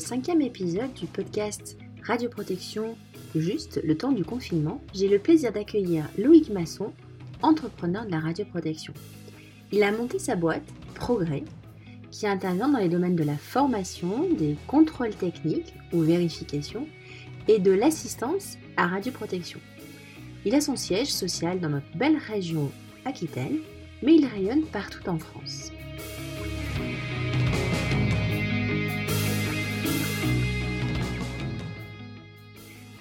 cinquième épisode du podcast Radioprotection Juste le temps du confinement, j'ai le plaisir d'accueillir Loïc Masson, entrepreneur de la radioprotection. Il a monté sa boîte, Progrès, qui intervient dans les domaines de la formation, des contrôles techniques ou vérifications et de l'assistance à radioprotection. Il a son siège social dans notre belle région Aquitaine, mais il rayonne partout en France.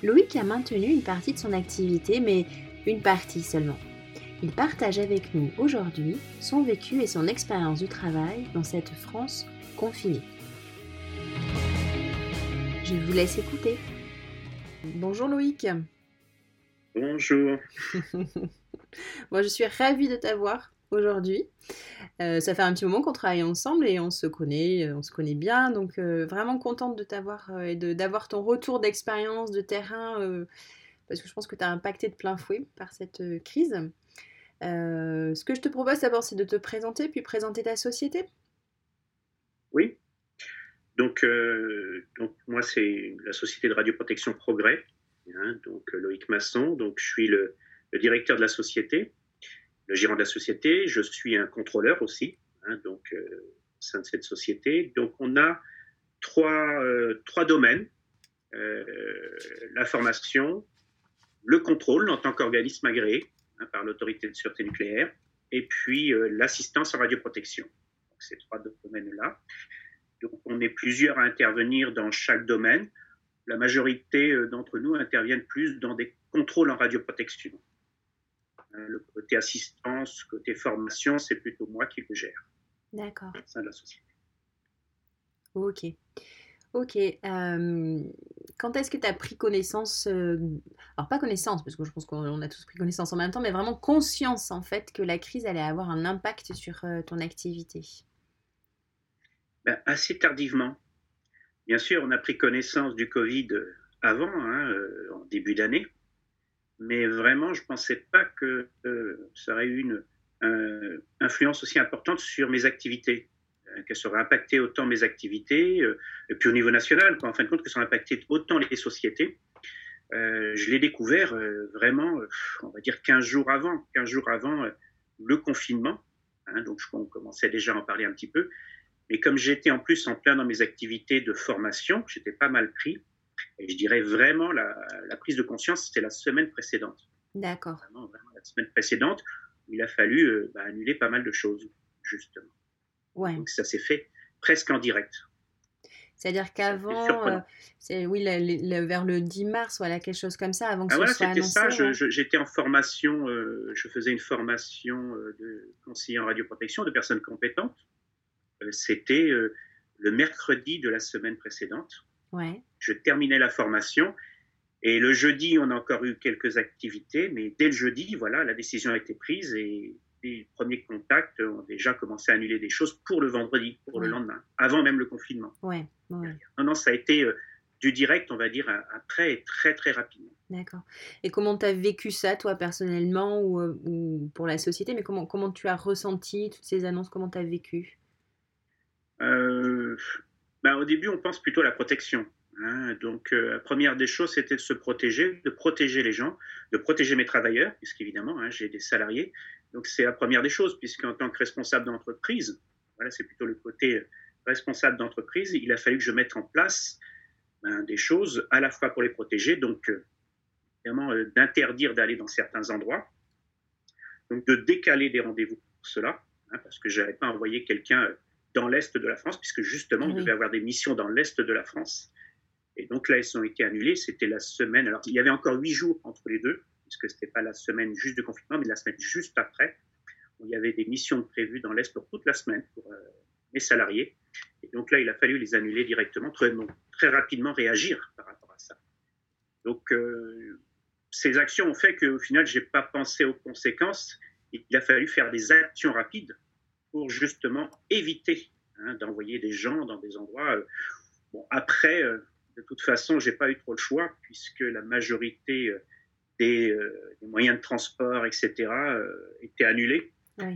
Loïc a maintenu une partie de son activité, mais une partie seulement. Il partage avec nous aujourd'hui son vécu et son expérience du travail dans cette France confinée. Je vous laisse écouter. Bonjour Loïc. Bonjour. Moi, je suis ravie de t'avoir aujourd'hui. Euh, ça fait un petit moment qu'on travaille ensemble et on se connaît, euh, on se connaît bien. Donc euh, vraiment contente de t'avoir et d'avoir ton retour d'expérience de terrain parce que je pense que tu as impacté de plein fouet par cette crise. ce que je te propose d'abord, c'est de te présenter puis présenter ta société. Oui. Donc, moi, c'est la société de radioprotection Progrès. Hein, donc Loïc Masson. Donc je suis le directeur de la société le gérant de la société, je suis un contrôleur aussi, hein, donc euh, au sein de cette société. Donc on a trois, euh, trois domaines euh, la formation, le contrôle en tant qu'organisme agréé hein, par l'autorité de sûreté nucléaire, et puis l'assistance en radioprotection. Donc, ces trois domaines-là. Donc on est plusieurs à intervenir dans chaque domaine. La majorité d'entre nous interviennent plus dans des contrôles en radioprotection. Euh, le côté assistance, côté formation, c'est plutôt moi qui le gère. D'accord. Au sein de la société. Ok. Ok. Euh, quand est-ce que tu as pris connaissance, euh, alors pas connaissance, parce que je pense qu'on a tous pris connaissance en même temps, mais vraiment conscience en fait que la crise allait avoir un impact sur ton activité? Ben, Assez tardivement. Bien sûr, on a pris connaissance du Covid avant, hein, en début d'année mais vraiment, je ne pensais pas que euh, ça aurait eu une influence aussi importante sur mes activités, euh, qu'elle serait impactée autant mes activités, euh, et puis au niveau national, en fin de compte, que ça aurait impacté autant les sociétés. je l'ai découvert vraiment, on va dire 15 jours avant, 15 jours avant le confinement, hein, donc je commençais déjà à en parler un petit peu, mais comme j'étais en plus en plein dans mes activités de formation, j'étais pas mal pris, et je dirais vraiment la, prise de conscience, c'était la semaine précédente. D'accord. Vraiment, la semaine précédente, il a fallu euh, bah, annuler pas mal de choses, justement. Ouais. Donc ça s'est fait presque en direct. C'est-à-dire qu'avant, euh, c'est oui, vers le 10 mars, voilà, quelque chose comme ça, avant que ah, ce voilà, soit annoncé. ça. J'étais en formation, euh, je faisais une formation de conseiller en radioprotection de personnes compétentes. C'était le mercredi de la semaine précédente. Je terminais la formation. Et le jeudi, on a encore eu quelques activités, mais dès le jeudi, voilà, la décision a été prise et les premiers contacts ont déjà commencé à annuler des choses pour le vendredi, pour le lendemain, avant même le confinement. Ouais, Non, non, ça a été euh, du direct, on va dire, après et très, très rapidement. D'accord. Et comment tu as vécu ça, toi, personnellement, ou, euh, ou, pour la société Mais comment, comment tu as ressenti toutes ces annonces Comment tu as vécu? Euh, ben, Au début, on pense plutôt à la protection. Hein. donc, euh, la première des choses, c'était de se protéger, de protéger les gens, de protéger mes travailleurs, puisqu'évidemment, hein, j'ai des salariés. Donc, c'est la première des choses, puisqu'en tant que responsable d'entreprise, voilà, c'est plutôt le côté responsable d'entreprise, il a fallu que je mette en place ben, des choses à la fois pour les protéger, donc euh, évidemment euh, d'interdire d'aller dans certains endroits, donc de décaler des rendez-vous pour cela, hein, parce que je n'avais pas envoyé quelqu'un dans l'Est de la France, puisque justement, on devait avoir des missions dans l'Est de la France. Et donc là, elles ont été annulées. C'était la semaine. Alors, il y avait encore huit jours entre les deux, puisque ce n'était pas la semaine juste de confinement, mais la semaine juste après, où il y avait des missions prévues dans l'Est pour toute la semaine pour euh, mes salariés. Et donc là, il a fallu les annuler directement, très, très rapidement réagir par rapport à ça. Donc, euh, ces actions ont fait qu'au final, je n'ai pas pensé aux conséquences. Il a fallu faire des actions rapides pour justement éviter hein, d'envoyer des gens dans des endroits. Euh, bon, après, euh, de toute façon, j'ai pas eu trop le choix puisque la majorité euh, des, des moyens de transport, etc., étaient annulés.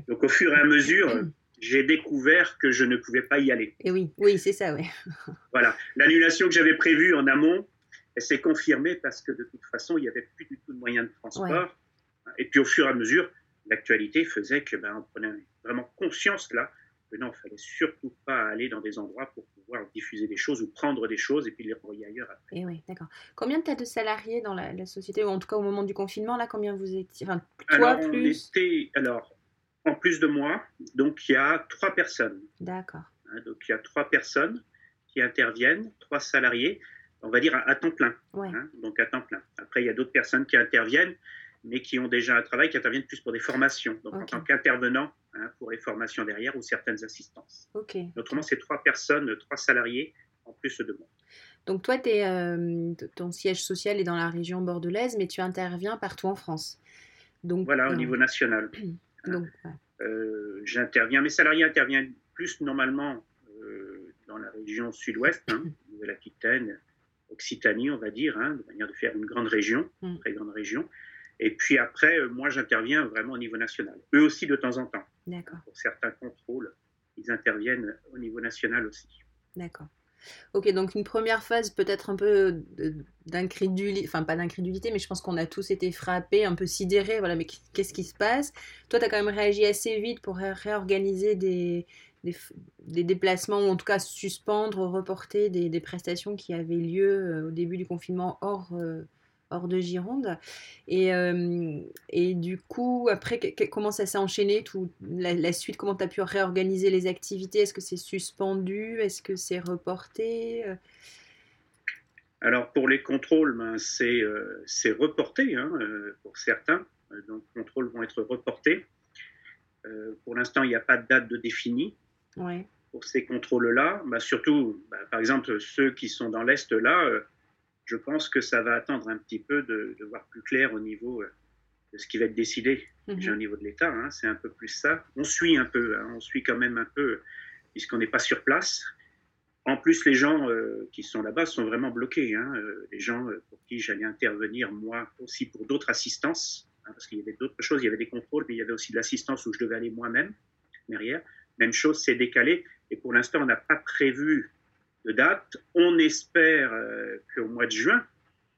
Donc, au fur et à mesure, j'ai découvert que je ne pouvais pas y aller. Et oui, oui, c'est ça, oui. voilà, l'annulation que j'avais prévue en amont, elle s'est confirmée parce que de toute façon, il n'y avait plus du tout de moyens de transport. Et puis au fur et à mesure, l'actualité faisait que ben, on prenait vraiment conscience là que non, il fallait surtout pas aller dans des endroits pour pouvoir diffuser des choses ou prendre des choses et puis les renvoyer ailleurs après. Et oui, d'accord. Combien tu as de salariés dans la, société, ou en tout cas au moment du confinement, là, combien vous étiez enfin, Toi, alors, plus? Alors, en plus de moi, donc il y a trois personnes. D'accord. Hein, donc il y a trois personnes qui interviennent, trois salariés, on va dire à, temps plein. Hein, donc à temps plein. Après, il y a d'autres personnes qui interviennent mais qui ont déjà un travail, qui interviennent plus pour des formations, donc en tant qu'intervenants hein, pour les formations derrière ou certaines assistances. Autrement, c'est trois personnes, trois salariés en plus de moi. Donc toi, es, euh, ton siège social est dans la région bordelaise, mais tu interviens partout en France. Donc, voilà, au niveau national. donc, euh, J'interviens, mes salariés interviennent plus normalement euh, dans la région sud-ouest, hein, Nouvelle-Aquitaine, Occitanie, on va dire, hein, de manière de faire une grande région, une mm. très grande région. Et puis après, euh, moi, j'interviens vraiment au niveau national. Eux aussi, de temps en temps. D'accord. Pour certains contrôles, ils interviennent au niveau national aussi. D'accord. Ok, donc une première phase peut-être un peu d'incrédulité, enfin pas d'incrédulité, mais je pense qu'on a tous été frappés, un peu sidérés, voilà, mais qu'est-ce qui se passe? Toi, tu as quand même réagi assez vite pour réorganiser des, des, déplacements, ou en tout cas suspendre, reporter des, des, prestations qui avaient lieu euh, au début du confinement hors, euh, hors de Gironde. Et, euh, et du coup, après, comment ça s'est enchaîné tout, la, suite Comment tu as pu réorganiser les activités? Est-ce que c'est suspendu? Est-ce que c'est reporté? Alors, pour les contrôles, ben, c'est euh, reporté hein, euh, pour certains. Donc, les contrôles vont être reportés. pour l'instant, il n'y a pas de date de définie. Pour ces contrôles-là, ben, surtout, ben, par exemple, ceux qui sont dans l'Est, là, je pense que ça va attendre un petit peu de, voir plus clair au niveau euh, de ce qui va être décidé mhm. au niveau de l'État. Hein. c'est un peu plus ça. On suit un peu, hein. on suit quand même un peu, puisqu'on n'est pas sur place. En plus, les gens euh, qui sont là-bas sont vraiment bloqués. Hein. Euh, les gens pour qui j'allais intervenir, moi aussi, pour d'autres assistances, parce qu'il y avait d'autres choses. Il y avait des contrôles, mais il y avait aussi de l'assistance où je devais aller moi-même derrière. Même chose, c'est décalé. Et pour l'instant, on n'a pas prévu de date. On espère euh, qu'au mois de juin,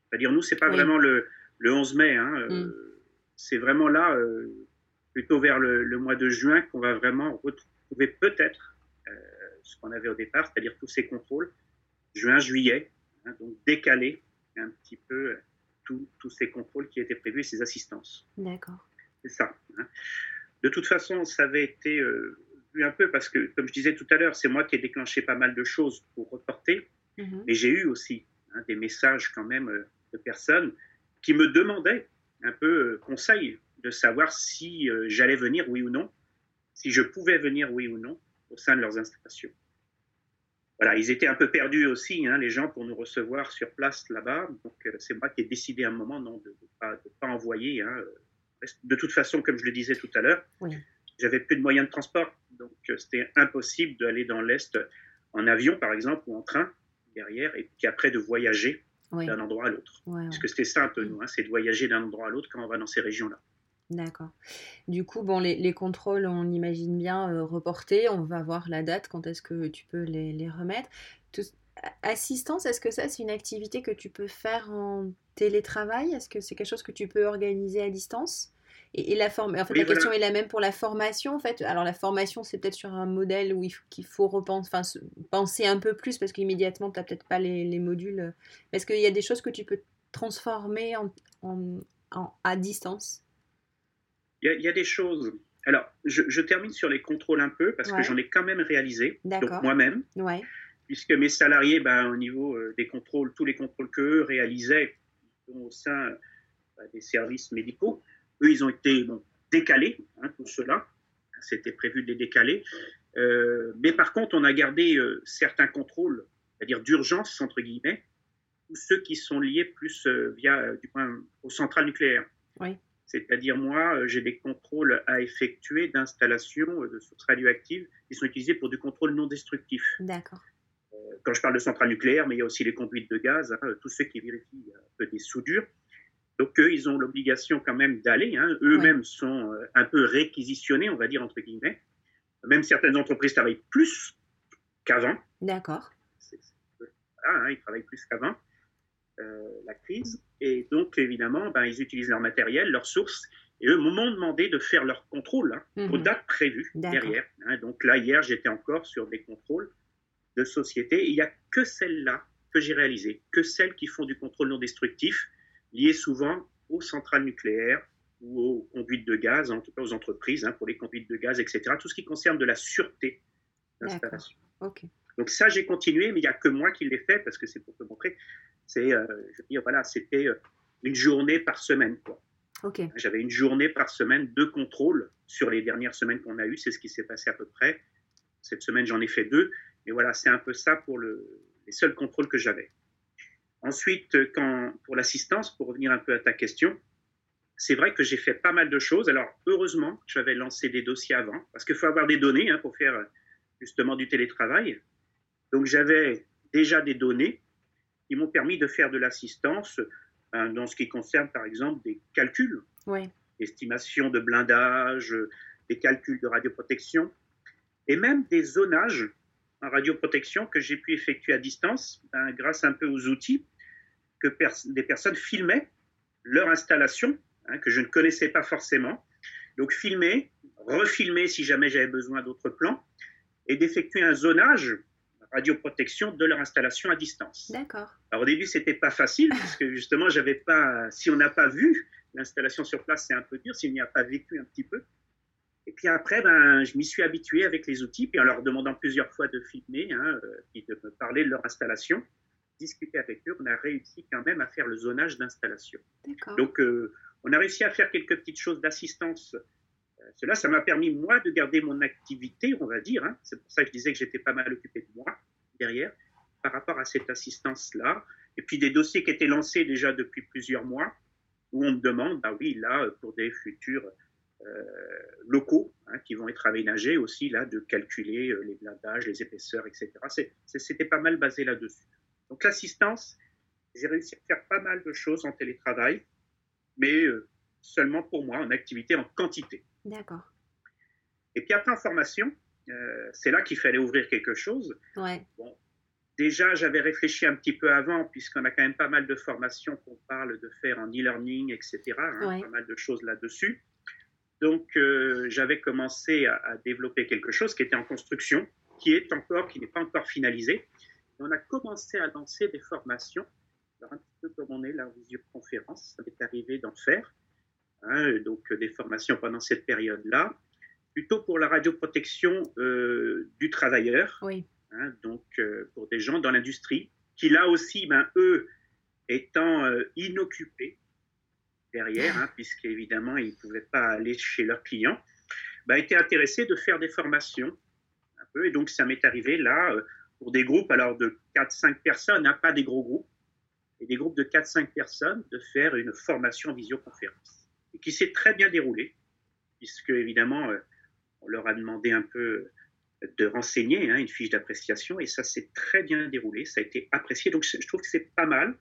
c'est-à-dire nous, c'est pas vraiment le, le, 11 mai, hein, euh, mm. c'est vraiment là, euh, plutôt vers le, mois de juin, qu'on va vraiment retrouver peut-être ce qu'on avait au départ, c'est-à-dire tous ces contrôles, juin, juillet, hein, donc décaler un petit peu tous ces contrôles qui étaient prévus et ces assistances. D'accord. C'est ça. Hein. De toute façon, ça avait été un peu parce que, comme je disais tout à l'heure, c'est moi qui ai déclenché pas mal de choses pour reporter. Mhm. Mais j'ai eu aussi hein, des messages quand même euh, de personnes qui me demandaient un peu euh, conseil de savoir si euh, j'allais venir, oui ou non, si je pouvais venir, oui ou non, au sein de leurs installations. Voilà, ils étaient un peu perdus aussi, hein, les gens, pour nous recevoir sur place là-bas. Donc, c'est moi qui ai décidé à un moment non, de ne pas, pas, envoyer. Hein. De toute façon, comme je le disais tout à l'heure, oui j'avais plus de moyens de transport, donc euh, c'était impossible d'aller dans l'Est en avion, par exemple, ou en train derrière, et puis après de voyager d'un endroit à l'autre. Parce que c'était ça un peu nous, hein, c'est de voyager d'un endroit à l'autre quand on va dans ces régions-là. D'accord. Du coup, bon, les, contrôles, on imagine bien euh, reportés. On va voir la date, quand est-ce que tu peux les, les remettre. assistance, est-ce que ça, c'est une activité que tu peux faire en télétravail? Est-ce que c'est quelque chose que tu peux organiser à distance? Et, la forme, en fait, la question est la même pour la formation. En fait, alors la formation, c'est peut-être sur un modèle où il qu'il faut repenser, enfin, penser un peu plus parce qu'immédiatement, tu n'as peut-être pas les, les modules. Est-ce qu'il y a des choses que tu peux transformer en, en, à distance? Il y, a, des choses. Alors, je, je, termine sur les contrôles un peu parce que j'en ai quand même réalisé, donc moi-même. Ouais. Puisque mes salariés, ben, au niveau euh, des contrôles, tous les contrôles qu'eux réalisaient au sein bah, des services médicaux, eux, ils ont été décalés, hein, tout cela. C'était prévu de les décaler. Euh, mais par contre, on a gardé euh, certains contrôles, c'est-à-dire d'urgence, entre guillemets, ou ceux qui sont liés plus euh, via, du point, aux centrales nucléaires. Oui. C'est-à-dire, moi, j'ai des contrôles à effectuer d'installations de sources radioactives qui sont utilisées pour du contrôle non destructif. D'accord. quand je parle de centrales nucléaires, mais il y a aussi les conduites de gaz, hein, tous ceux qui vérifient un peu des soudures. Donc eux, ils ont l'obligation quand même d'aller. Hein. Eux-mêmes sont euh, un peu réquisitionnés, on va dire entre guillemets. Même certaines entreprises travaillent plus qu'avant. D'accord. Hein, ils travaillent plus qu'avant euh, la crise. Et donc, évidemment, ben, ils utilisent leur matériel, leurs sources. Et eux m'ont demandé de faire leur contrôle hein, aux mhm. dates prévues derrière. Donc là, hier, j'étais encore sur des contrôles de société. Il n'y a que celles-là que j'ai réalisées, que celles qui font du contrôle non destructif, liées souvent aux centrales nucléaires ou aux conduites de gaz, en tout cas aux entreprises, pour les conduites de gaz, etc. Tout ce qui concerne de la sûreté d'installation. Ok. Donc ça, j'ai continué, mais il n'y a que moi qui l'ai fait parce que c'est pour te montrer. C'est, euh, je veux dire, voilà, c'était euh, une journée par semaine, quoi. J'avais une journée par semaine de contrôle sur les dernières semaines qu'on a eues. C'est ce qui s'est passé à peu près. Cette semaine, j'en ai fait deux. Mais voilà, c'est un peu ça pour le, les seuls contrôles que j'avais. Ensuite, quand, pour l'assistance, pour revenir un peu à ta question, c'est vrai que j'ai fait pas mal de choses. Alors, heureusement, j'avais lancé des dossiers avant, parce qu'il faut avoir des données hein, pour faire justement du télétravail. Donc j'avais déjà des données qui m'ont permis de faire de l'assistance hein, dans ce qui concerne par exemple des calculs, oui. estimation de blindage, des calculs de radioprotection et même des zonages en radioprotection que j'ai pu effectuer à distance ben, grâce un peu aux outils que des personnes filmaient leur installation, hein, que je ne connaissais pas forcément. Donc filmer, refilmer si jamais j'avais besoin d'autres plans, et d'effectuer un zonage radioprotection de leur installation à distance. D'accord. Alors au début, c'était pas facile parce que justement, j'avais pas, si on n'a pas vu l'installation sur place, c'est un peu dur. S'il n'y a pas vécu un petit peu. Et puis après, ben, je m'y suis habitué avec les outils, puis en leur demandant plusieurs fois de filmer, hein, euh, puis de me parler de leur installation, discuter avec eux, on a réussi quand même à faire le zonage d'installation. Donc, euh, on a réussi à faire quelques petites choses d'assistance cela, ça m'a permis, moi, de garder mon activité, on va dire. Hein. C'est pour ça que je disais que j'étais pas mal occupé de moi derrière, par rapport à cette assistance-là. Et puis des dossiers qui étaient lancés déjà depuis plusieurs mois, où on me demande, bah oui, là, pour des futurs euh, locaux hein, qui vont être aménagés aussi, là, de calculer euh, les blindages, les épaisseurs, etc. C'était pas mal basé là-dessus. Donc l'assistance, j'ai réussi à faire pas mal de choses en télétravail, mais euh, seulement pour moi, en activité en quantité. D'accord. Et puis après en formation, euh, c'est là qu'il fallait ouvrir quelque chose. Ouais. Bon, déjà, j'avais réfléchi un petit peu avant, puisqu'on a quand même pas mal de formations qu'on parle de faire en e-learning, etc. Hein, pas mal de choses là-dessus. Donc, euh, j'avais commencé à, développer quelque chose qui était en construction, qui est encore, qui n'est pas encore finalisé. Et on a commencé à lancer des formations. Alors, un petit peu comme on est là en visioconférence, ça m'est arrivé d'en faire. Hein, donc des formations pendant cette période-là, plutôt pour la radioprotection euh, du travailleur, oui. hein, donc euh, pour des gens dans l'industrie, qui là aussi, ben, eux, étant euh, inoccupés derrière, hein, puisqu'évidemment, ils ne pouvaient pas aller chez leurs clients, ben, étaient intéressés de faire des formations. Un peu, et donc, ça m'est arrivé là, pour des groupes alors de 4-5 personnes, hein, pas des gros groupes, et des groupes de 4-5 personnes, de faire une formation en visioconférence et qui s'est très bien déroulé, puisque évidemment, euh, on leur a demandé un peu de renseigner hein, une fiche d'appréciation, et ça s'est très bien déroulé, ça a été apprécié, donc je trouve que c'est pas mal.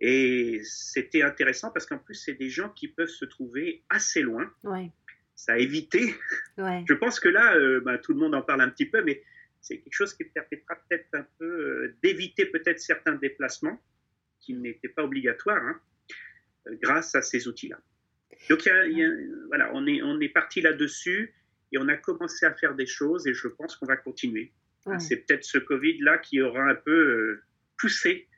Et c'était intéressant parce qu'en plus, c'est des gens qui peuvent se trouver assez loin. Ouais. Ça a évité. Ouais. Je pense que là, euh, bah, tout le monde en parle un petit peu, mais c'est quelque chose qui permettra peut-être un peu euh, d'éviter peut-être certains déplacements qui n'étaient pas obligatoires hein, grâce à ces outils-là. Donc, voilà, on est, on est parti là-dessus et on a commencé à faire des choses et je pense qu'on va continuer. C'est peut-être ce Covid-là qui aura un peu euh, poussé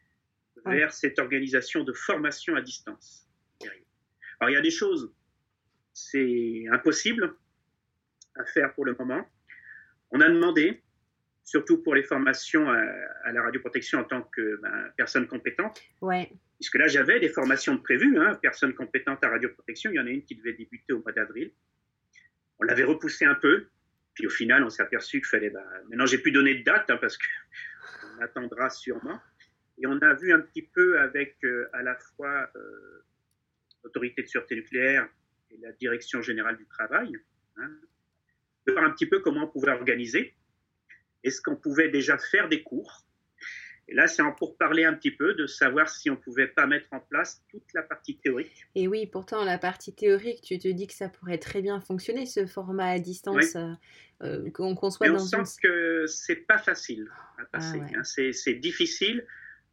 vers cette organisation de formation à distance. Alors, il y a des choses, c'est impossible à faire pour le moment. On a demandé, surtout pour les formations à, la radioprotection en tant que ben, personne compétente, ouais. Puisque là, j'avais des formations prévues, hein, personnes compétentes à radioprotection. Il y en a une qui devait débuter au mois d'avril. On l'avait repoussé un peu. Puis au final, on s'est aperçu qu'il fallait. Bah, maintenant, j'ai pu donner de date hein, parce qu'on attendra sûrement. Et on a vu un petit peu avec euh, à la fois euh, l'autorité de sûreté nucléaire et la direction générale du travail, hein, de voir un petit peu comment on pouvait organiser. Est-ce qu'on pouvait déjà faire des cours? Et là, c'est pour parler un petit peu de savoir si on pouvait pas mettre en place toute la partie théorique. Et oui, pourtant, la partie théorique, tu te dis que ça pourrait très bien fonctionner, ce format à distance euh, euh, qu'on conçoit dans on sent que c'est pas facile à ah passer. Hein. c'est difficile,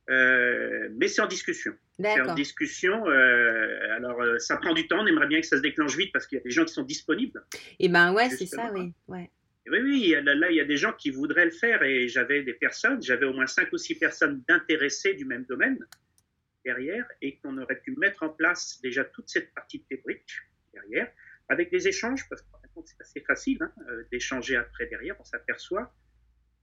euh, mais c'est en discussion. C'est en discussion. alors, ça prend du temps. On aimerait bien que ça se déclenche vite parce qu'il y a des gens qui sont disponibles. Et eh ben ouais, c'est ça, oui. Ouais. Oui, oui, là, il y a des gens qui voudraient le faire et j'avais des personnes, j'avais au moins cinq ou six personnes d'intéressés du même domaine derrière et qu'on aurait pu mettre en place déjà toute cette partie théorique derrière avec des échanges, parce que c'est assez facile hein, euh, d'échanger après derrière, on s'aperçoit,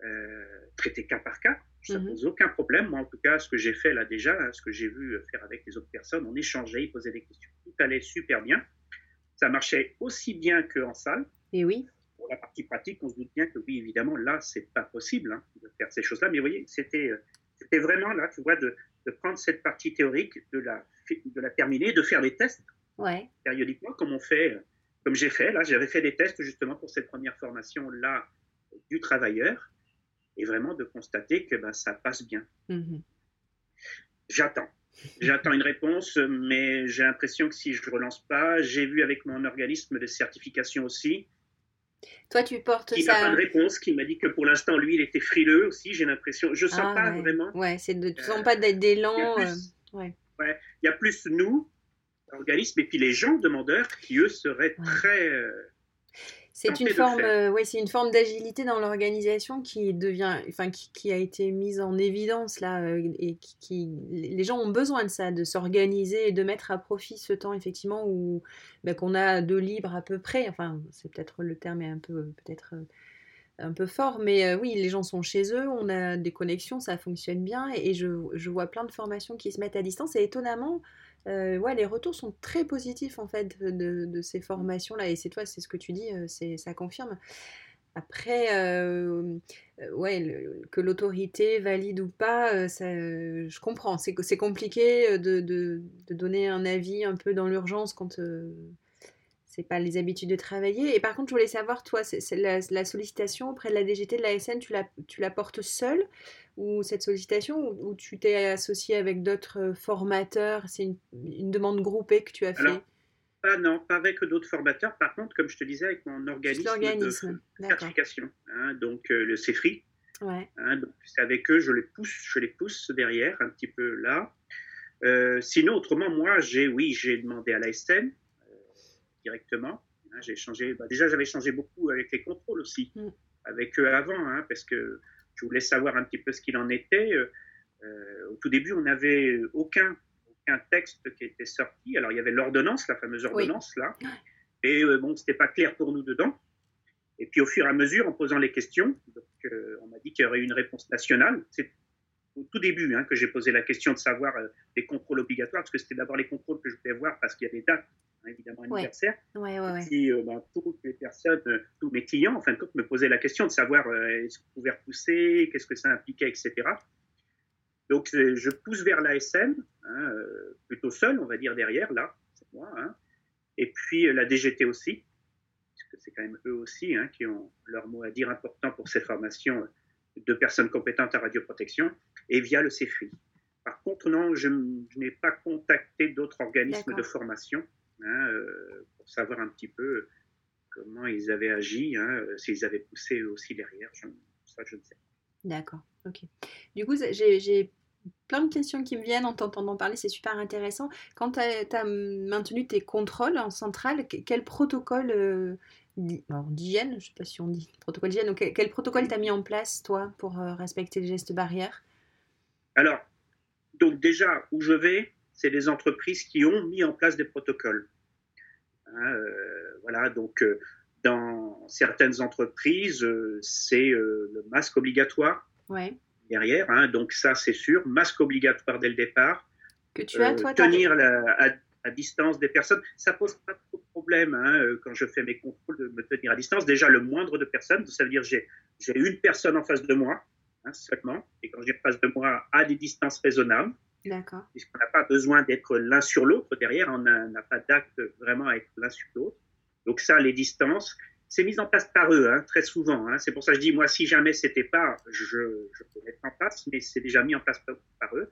euh, traiter cas par cas, ça ne mhm. pose aucun problème. Moi, en tout cas, ce que j'ai fait là déjà, hein, ce que j'ai vu faire avec les autres personnes, on échangeait, ils posaient des questions. Tout allait super bien. Ça marchait aussi bien qu'en salle. Et oui pour la partie pratique, on se doute bien que oui, évidemment, là, c'est pas possible hein, de faire ces choses-là. Mais vous voyez, c'était, euh, c'était vraiment là, tu vois, de, de, prendre cette partie théorique, de la, de la terminer, de faire des tests ouais. périodiquement, comme on fait, euh, comme j'ai fait. Là, j'avais fait des tests justement pour cette première formation là du travailleur, et vraiment de constater que ben, ça passe bien. Mm-hmm. J'attends. J'attends une réponse, mais j'ai l'impression que si je ne relance pas, j'ai vu avec mon organisme de certification aussi, toi, tu portes qui ça. n'a pas de réponse, qui m'a dit que pour l'instant, lui, il était frileux aussi, j'ai l'impression. Je ne sens ah, pas vraiment. Ouais, c'est de, tu sens pas d'élan. Il, euh, ouais. il y a plus nous, organisme, et puis les gens demandeurs qui, eux, seraient très. Euh, c'est une forme, euh, ouais, c'est une forme d'agilité dans l'organisation qui devient, enfin, qui, a été mise en évidence là, euh, et qui, les gens ont besoin de ça, de s'organiser et de mettre à profit ce temps effectivement où ben, qu'on a de libre à peu près. Enfin, c'est peut-être le terme est un peu peut-être euh, un peu fort, mais oui, les gens sont chez eux, on a des connexions, ça fonctionne bien, et, je, je, vois plein de formations qui se mettent à distance, et étonnamment, euh, ouais, les retours sont très positifs en fait de, ces formations-là. Et c'est toi, c'est ce que tu dis, euh, ça confirme. Après, euh, ouais, que l'autorité valide ou pas, je comprends. C'est, compliqué de, donner un avis un peu dans l'urgence quand c'est pas les habitudes de travailler. Et par contre, je voulais savoir, toi, c'est, la, sollicitation auprès de la DGT, de la SN, tu la, tu la portes seule? Ou cette sollicitation ou, tu t'es associé avec d'autres euh, formateurs? C'est une, demande groupée que tu as fait? Pas, Non, pas avec d'autres formateurs. Par contre, comme je te disais, avec mon organisme, de certification, hein, donc euh, le CEFRI. Ouais. Hein, c'est avec eux, je les pousse, je les pousse derrière, un petit peu là. Euh, sinon, autrement, moi, j'ai, oui, j'ai demandé à la SN directement. Hein, j'ai changé. Bah, déjà, j'avais changé beaucoup avec les contrôles aussi, mm. avec eux avant, parce que je voulais savoir un petit peu ce qu'il en était. Euh, euh, au tout début, on n'avait aucun, aucun texte qui était sorti. Alors, il y avait l'ordonnance, la fameuse ordonnance, là. Et euh, bon, c'était pas clair pour nous dedans. Et puis, au fur et à mesure, en posant les questions, donc, on m'a dit qu'il y aurait une réponse nationale. C'est au tout début hein, que j'ai posé la question de savoir les contrôles obligatoires, parce que c'était d'abord les contrôles que je voulais voir, parce qu'il y a des dates Hein, évidemment anniversaire. Ouais. Ouais, et euh, ben, toutes les personnes, euh, tous mes clients, en fin de compte, me posaient la question de savoir euh, est-ce qu'on pouvait repousser, qu'est-ce que ça impliquait, etc. Donc je pousse vers l'ASN, hein, plutôt seul, on va dire derrière, là, c'est moi, hein. et puis la DGT aussi, puisque c'est quand même eux aussi qui ont leur mot à dire important pour ces formations de personnes compétentes à radioprotection, et via le CEFRI. Par contre, non, je, je n'ai pas contacté d'autres organismes de formation. Hein, euh, pour savoir un petit peu comment ils avaient agi, hein, euh, s'ils avaient poussé aussi derrière. ça, je ne sais pas. D'accord, ok. Du coup, j'ai plein de questions qui me viennent en t'entendant parler, c'est super intéressant. Quand tu as, maintenu tes contrôles en centrale, quel protocole euh, d'hygiène, je ne sais pas si on dit protocole d'hygiène, quel, quel, protocole tu as mis en place, toi, pour respecter les gestes barrières? Alors, donc déjà, où je vais, c'est les entreprises qui ont mis en place des protocoles. Hein, euh, voilà, donc euh, dans certaines entreprises, euh, c'est le masque obligatoire derrière, hein, donc ça c'est sûr, masque obligatoire dès le départ. Que tu as, toi, tenir à, distance des personnes, ça pose pas trop de problème hein, quand je fais mes contrôles de me tenir à distance. Déjà, le moindre de personnes, ça veut dire j'ai j'ai une personne en face de moi seulement, et quand je dis face de moi, à des distances raisonnables. D'accord. Puisqu'on n'a pas besoin d'être l'un sur l'autre derrière, on n'a pas d'acte vraiment à être l'un sur l'autre. Donc ça, les distances, c'est mis en place par eux, hein, très souvent. Hein. C'est pour ça que je dis, moi, si jamais c'était pas, je, je peux mettre en place, mais c'est déjà mis en place par, eux.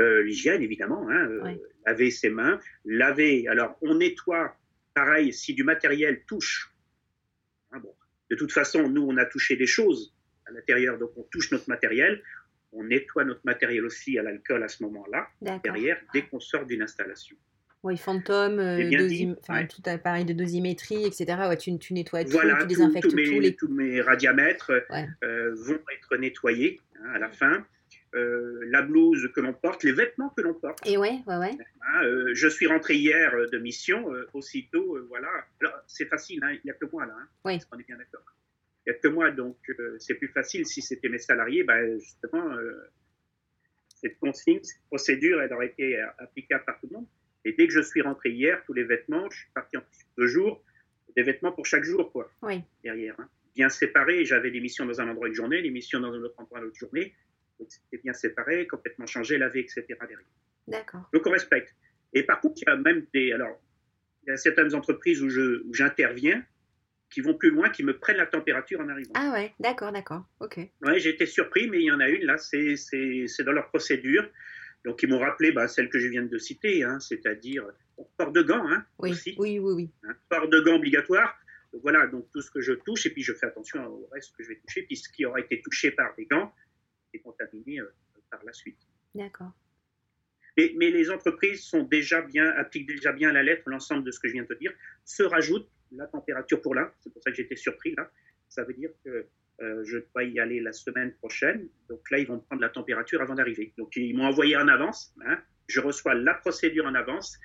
Euh, L'hygiène, évidemment, hein, euh, laver ses mains, laver. Alors, on nettoie, pareil, si du matériel touche. Hein, bon, de toute façon, nous, on a touché des choses à l'intérieur, donc on touche notre matériel. On nettoie notre matériel aussi à l'alcool à ce moment-là, derrière, dès qu'on sort d'une installation. Oui, fantôme, euh, tout appareil de dosimétrie, etc. Ouais, tu, tu nettoies tout, tu désinfectes tous mes, les... tous mes radiamètres euh, vont être nettoyés hein, à la fin. Euh, la blouse que l'on porte, les vêtements que l'on porte. Et ouais, ouais, ouais. Hein, je suis rentré hier de mission, aussitôt, voilà. C'est facile, hein, il n'y a que moi là. Hein, oui. On est bien d'accord? Il n'y a que moi, donc c'est plus facile. Si c'était mes salariés, ben, justement, cette consigne, cette procédure, elle aurait été applicable par tout le monde. Et dès que je suis rentré hier, tous les vêtements, je suis parti en deux jours, des vêtements pour chaque jour, quoi. Oui. Derrière. Bien séparés. J'avais l'émission dans un endroit une journée, l'émission dans un autre endroit l'autre journée. Donc c'était bien séparé, complètement changé, lavé, etc. derrière. D'accord. Donc on respecte. Et par contre, il y a même des. Alors, il y a certaines entreprises où j'interviens qui vont plus loin, qui me prennent la température en arrivant. Ah ouais, d'accord, d'accord, ok. Ouais, j'ai été surpris, mais il y en a une là, c'est dans leur procédure. Donc, ils m'ont rappelé bah, celle que je viens de citer, hein, c'est-à-dire port de gants hein, oui, aussi. Oui, oui, oui. Hein, port de gants obligatoire. Donc, voilà, donc tout ce que je touche, et puis je fais attention au reste que je vais toucher, puis ce qui aura été touché par des gants est contaminé euh, par la suite. D'accord. Mais, mais, les entreprises sont déjà bien, appliquent déjà bien à la lettre l'ensemble de ce que je viens de te dire. Se rajoute la température pour là, c'est pour ça que j'étais surpris là. Ça veut dire que euh, je dois y aller la semaine prochaine. Donc là, ils vont prendre la température avant d'arriver. Donc ils m'ont envoyé en avance. Hein. Je reçois la procédure en avance.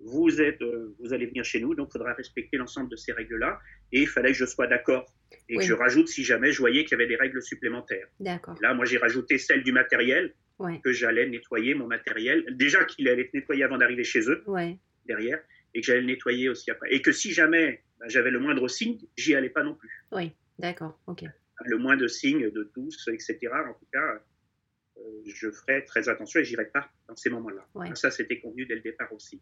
Vous, êtes, euh, vous allez venir chez nous, donc il faudra respecter l'ensemble de ces règles-là. Et il fallait que je sois d'accord et que je rajoute si jamais je voyais qu'il y avait des règles supplémentaires. D'accord. Là, moi, j'ai rajouté celle du matériel, que j'allais nettoyer mon matériel. Déjà qu'il allait être nettoyé avant d'arriver chez eux, derrière, et que j'allais le nettoyer aussi après. Et que si jamais bah, j'avais le moindre signe, j'y allais pas non plus. Oui, d'accord, ok le moins de signes de tous, etc. En tout cas, euh, je ferai très attention et j'irai pas dans ces moments-là. Ça, c'était convenu dès le départ aussi.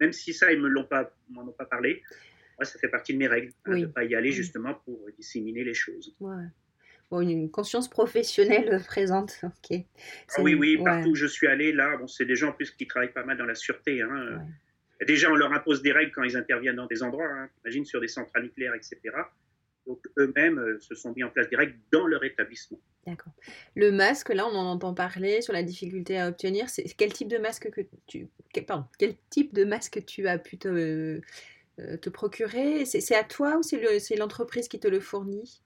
Même si ça, ils pas, m'en ont pas parlé. Moi, ça fait partie de mes règles, hein, de ne pas y aller justement pour disséminer les choses. Bon, une conscience professionnelle présente. ok. Ah oui, oui, partout où je suis allé, là, bon, c'est des gens en plus qui travaillent pas mal dans la sûreté. Hein. Déjà, on leur impose des règles quand ils interviennent dans des endroits, hein. imagine sur des centrales nucléaires, etc. Donc eux-mêmes euh, se sont mis en place direct dans leur établissement. D'accord. Le masque, là, on en entend parler sur la difficulté à obtenir. C'est quel type de masque que tu, pardon, quel type de masque tu as pu te, euh, te procurer? C'est à toi ou c'est l'entreprise qui te le fournit?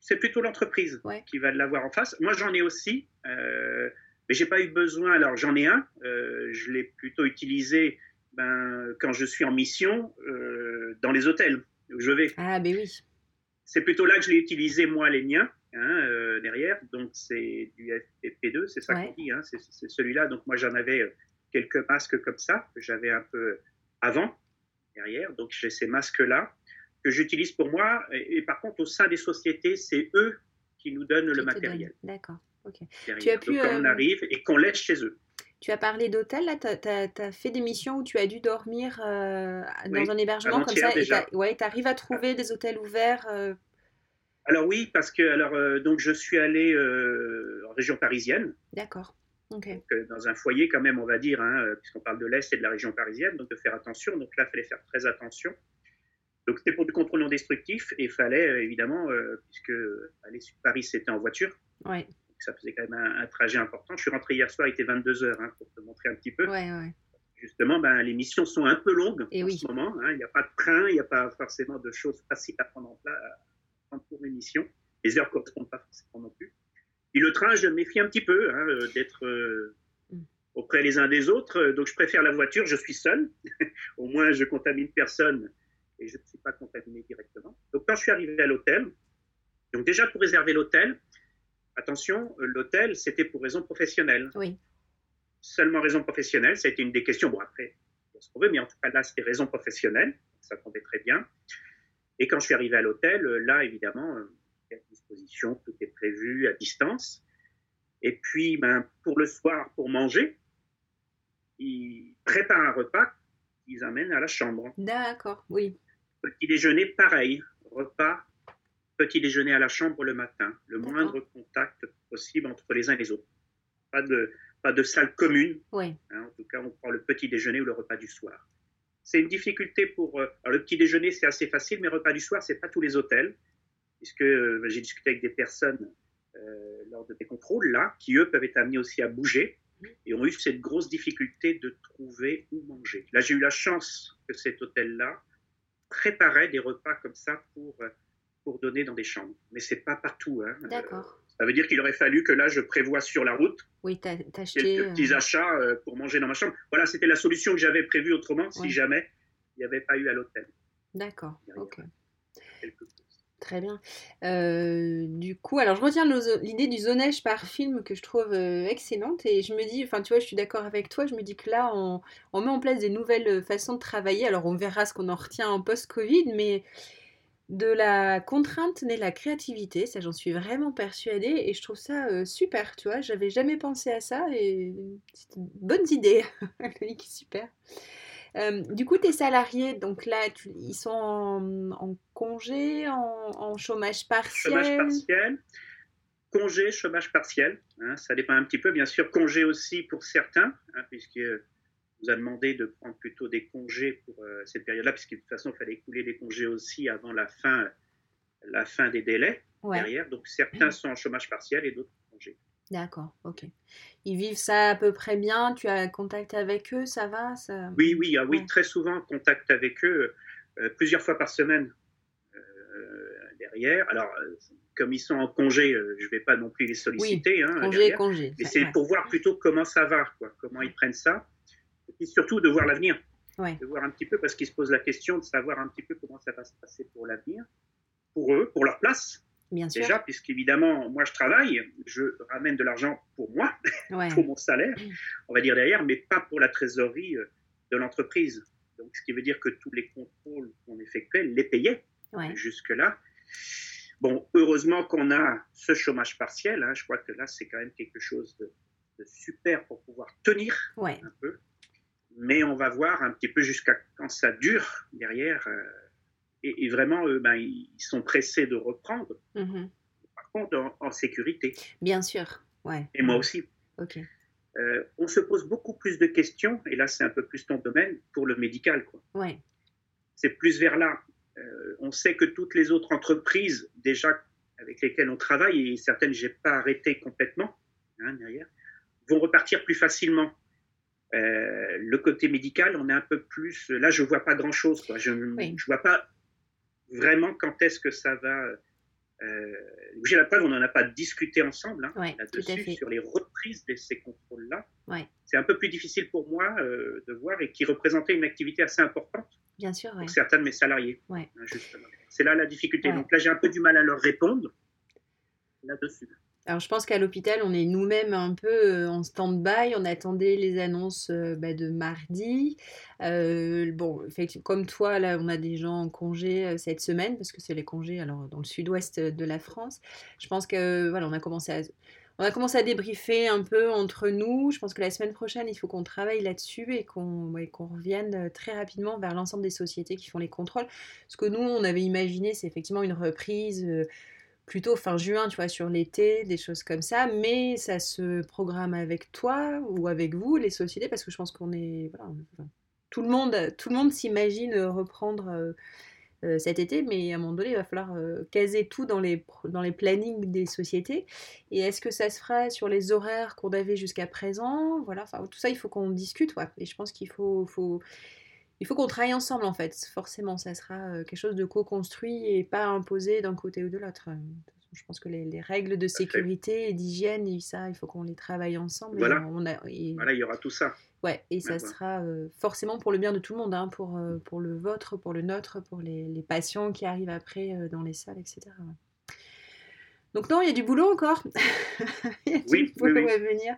C'est plutôt l'entreprise qui va l'avoir en face. Moi, j'en ai aussi, euh, mais j'ai pas eu besoin. Alors, j'en ai un. je l'ai plutôt utilisé ben, quand je suis en mission dans les hôtels où je vais. Ah, ben oui c'est plutôt là que je l'ai utilisé, moi, les miens, hein, euh, derrière. Donc, c'est du FP2, c'est ça qu'on dit, hein, c'est celui-là. Donc, moi, j'en avais euh, quelques masques comme ça, que j'avais un peu avant, derrière. Donc, j'ai ces masques-là que j'utilise pour moi. Et, par contre, au sein des sociétés, c'est eux qui nous donnent le matériel. D'accord, ok. Tu as pu, Donc, quand on euh, arrive et qu'on laisse chez eux. Tu as parlé d'hôtel, là, tu as, fait des missions où tu as dû dormir euh, dans un hébergement comme ça, et tu arrives à trouver des hôtels ouverts euh? Alors oui, parce que alors, donc je suis allé en région parisienne. D'accord. Dans un foyer quand même, on va dire, hein, puisqu'on parle de l'Est et de la région parisienne, donc de faire attention. Donc là, il fallait faire très attention. Donc c'était pour du contrôle non destructif et il fallait évidemment, puisque aller sur Paris c'était en voiture, ouais ça faisait quand même un, trajet important. Je suis rentré hier soir, il était 22 heures, hein, pour te montrer un petit peu. Justement, ben, les missions sont un peu longues Et en ce moment. Hein. Il n'y a pas de train, il n'y a pas forcément de choses faciles à prendre en place pour mes missions. Les heures ne correspondent pas forcément non plus. Et le train, je me méfie un petit peu hein, euh, d'être euh, mm. auprès les uns des autres. Donc, je préfère la voiture. Je suis seul. Au moins, je contamine personne et je ne suis pas contaminé directement. Donc, quand je suis arrivé à l'hôtel, donc déjà pour réserver l'hôtel, attention, euh, l'hôtel, c'était pour raison professionnelle. Oui. Seulement raison professionnelle, ça a été une des questions. Bon, après, on se mais en tout cas, là, c'était raison professionnelle. Ça tombait très bien. Et quand je suis arrivé à l'hôtel, euh, là, évidemment, euh, il y a disposition, tout est prévu à distance. Et puis, ben, pour le soir, pour manger, ils préparent un repas qu'ils amènent à la chambre. D'accord, oui. Petit déjeuner, pareil, repas, petit déjeuner à la chambre le matin, le moindre contact possible entre les uns et les autres. Pas de, pas de salle commune. Oui. Hein, en tout cas, on prend le petit déjeuner ou le repas du soir. C'est une difficulté pour. Euh, alors, le petit déjeuner, c'est assez facile, mais le repas du soir, c'est pas tous les hôtels, puisque euh, j'ai discuté avec des personnes euh, lors de des contrôles là, qui eux peuvent être amenés aussi à bouger et ont eu cette grosse difficulté de trouver où manger. Là, j'ai eu la chance que cet hôtel-là préparait des repas comme ça pour, pour donner dans des chambres. Mais c'est pas partout. Hein. D'accord. Ça veut dire qu'il aurait fallu que là, je prévois sur la route oui, quelques petits achats pour manger dans ma chambre. Voilà, c'était la solution que j'avais prévue autrement si jamais il n'y avait pas eu à l'hôtel. D'accord, ok. Très bien. Euh, du coup, alors je retiens l'idée du zonage par film que je trouve euh, excellente et je me dis, enfin tu vois, je suis d'accord avec toi, je me dis que là, on, met en place des nouvelles façons de travailler. Alors on verra ce qu'on en retient en post-Covid, mais de la contrainte naît la créativité, ça j'en suis vraiment persuadée et je trouve ça euh, super, tu vois, j'avais jamais pensé à ça et c'est une bonne idée, super. Euh, du coup, tes salariés, donc là, ils sont en, congé, en, chômage partiel Chômage partiel, congé, chômage partiel. Hein, ça dépend un petit peu, bien sûr. Congé aussi pour certains, hein, puisque vous a demandé de prendre plutôt des congés pour euh, cette période-là, puisque de toute façon, il fallait écouler des congés aussi avant la fin, la fin des délais derrière. Donc certains sont en chômage partiel et d'autres. D'accord, ok. Ils vivent ça à peu près bien Tu as contact avec eux Ça va ça... Oui, oui, ah oui, très souvent contact avec eux, euh, plusieurs fois par semaine euh, derrière. Alors, euh, comme ils sont en congé, je ne vais pas non plus les solliciter. Oui, hein, congé, congé. Mais c'est pour voir plutôt comment ça va, quoi, comment ils prennent ça. Et puis surtout de voir l'avenir. De voir un petit peu, parce qu'ils se posent la question de savoir un petit peu comment ça va se passer pour l'avenir, pour eux, pour leur place Bien sûr. Déjà, puisqu'évidemment, moi je travaille, je ramène de l'argent pour moi, pour mon salaire, on va dire derrière, mais pas pour la trésorerie euh, de l'entreprise. Donc, ce qui veut dire que tous les contrôles qu'on effectuait les payaient jusque-là. Bon, heureusement qu'on a ce chômage partiel. Hein. je crois que là, c'est quand même quelque chose de, super pour pouvoir tenir un peu. Mais on va voir un petit peu jusqu'à quand ça dure derrière. Euh, et, vraiment, ben, ils sont pressés de reprendre. Mhm. Par contre, en, sécurité. Bien sûr, ouais. Et moi aussi. Ok. Euh, on se pose beaucoup plus de questions, et là c'est un peu plus ton domaine, pour le médical. Quoi. Ouais. C'est plus vers là. Euh, on sait que toutes les autres entreprises, déjà avec lesquelles on travaille, et certaines je n'ai pas arrêté complètement hein, derrière, vont repartir plus facilement. Euh, le côté médical, on est un peu plus. Là, je vois pas grand chose. Quoi. Je ne vois pas vraiment quand est-ce que ça va. Euh, J'ai la preuve, on n'en a pas discuté ensemble hein, là-dessus, sur les reprises de ces contrôles-là. C'est un peu plus difficile pour moi euh, de voir et qui représentait une activité assez importante Bien sûr, pour certains de mes salariés. Hein, C'est là la difficulté. Donc là, j'ai un peu du mal à leur répondre là-dessus. Alors, je pense qu'à l'hôpital, on est nous-mêmes un peu euh, en stand-by. On attendait les annonces euh, bah, de mardi. Euh, bon, comme toi, là, on a des gens en congé cette semaine parce que c'est les congés alors dans le sud-ouest de la France. Je pense que voilà, on a commencé à on a commencé à débriefer un peu entre nous. Je pense que la semaine prochaine, il faut qu'on travaille là-dessus et qu'on qu'on revienne très rapidement vers l'ensemble des sociétés qui font les contrôles. Ce que nous, on avait imaginé, c'est effectivement une reprise plutôt fin juin, tu vois, sur l'été, des choses comme ça, mais ça se programme avec toi ou avec vous, les sociétés, parce que je pense qu'on est... tout le monde, tout le monde s'imagine reprendre euh, euh, cet été, mais à un moment donné, il va falloir euh, caser tout dans les, dans les plannings des sociétés. Et est-ce que ça se fera sur les horaires qu'on avait jusqu'à présent? Voilà, enfin, tout ça, il faut qu'on discute, ouais. Et je pense qu'il faut... faut il faut qu'on travaille ensemble en fait. Forcément, ça sera euh, quelque chose de co-construit et pas imposé d'un côté ou de l'autre. Je pense que les, règles de sécurité et d'hygiène, ça, il faut qu'on les travaille ensemble. Voilà. il y aura tout ça. Ouais, et ça sera euh, forcément pour le bien de tout le monde, hein, pour, euh, pour le vôtre, pour le nôtre, pour les, les patients qui arrivent après dans les salles, etc. Donc non, il y a du boulot encore. il y a oui, du boulot à venir.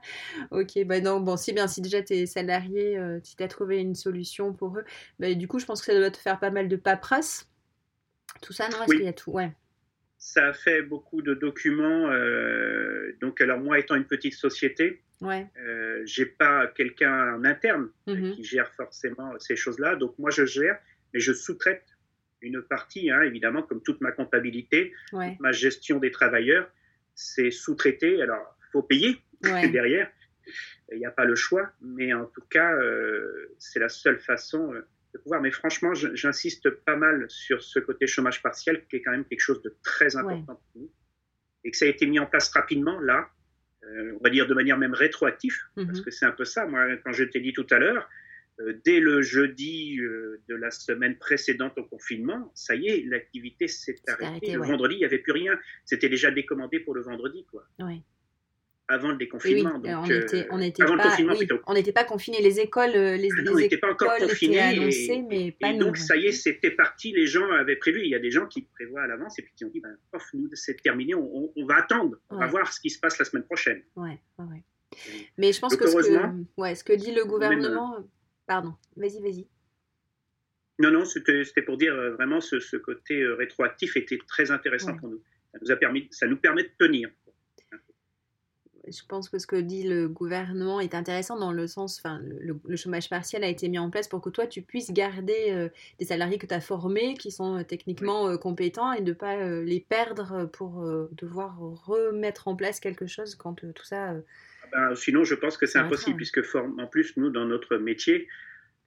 Ok, bah non, bon, si bien, si déjà tes salariés, euh, si tu as trouvé une solution pour eux, bah, du coup, je pense que ça doit te faire pas mal de paperasse. Tout ça, non Est-ce qu'il y a tout? Ouais. Ça a fait beaucoup de documents. Euh, donc, alors moi, étant une petite société, ouais. Euh, j'ai pas quelqu'un en interne mmh qui gère forcément ces choses-là. Donc, moi, je gère, mais je sous-traite une partie, hein, évidemment, comme toute ma comptabilité, ma gestion des travailleurs, c'est sous-traité. Alors, il faut payer derrière. Il n'y a pas le choix, mais en tout cas, euh, c'est la seule façon euh, de pouvoir. Mais franchement, j'insiste pas mal sur ce côté chômage partiel, qui est quand même quelque chose de très important pour nous, et que ça a été mis en place rapidement, là, euh, on va dire de manière même rétroactive, parce mhm. que c'est un peu ça. Moi, quand je t'ai dit tout à l'heure, dès le jeudi euh, de la semaine précédente au confinement, ça y est, l'activité s'est arrêtée. le vendredi, il n'y avait plus rien. C'était déjà décommandé pour le vendredi, quoi. Oui avant le déconfinement. Oui, on n'était pas, confinés. Les écoles, euh, les, ah on n'était pas encore confinés. Annoncées, mais pas et donc, ça y est, c'était parti. Les gens avaient prévu. Il y a des gens qui prévoient à l'avance et puis qui ont dit ben, nous, c'est terminé, on, on, va attendre. On va voir ce qui se passe la semaine prochaine. Mais je pense que ce, que ouais, ce que dit le gouvernement. Euh, pardon, vas-y, vas-y. Non, non, c'était pour dire euh, vraiment ce, ce côté rétroactif était très intéressant pour nous. Ça nous, a permis, ça nous permet de tenir je pense que ce que dit le gouvernement est intéressant dans le sens, enfin, le, chômage partiel a été mis en place pour que toi, tu puisses garder euh, des salariés que tu as formés, qui sont euh, techniquement euh, compétents, et ne pas les perdre pour devoir remettre en place quelque chose quand tout ça... Ben, sinon, je pense que c'est impossible, puisque en plus, nous, dans notre métier,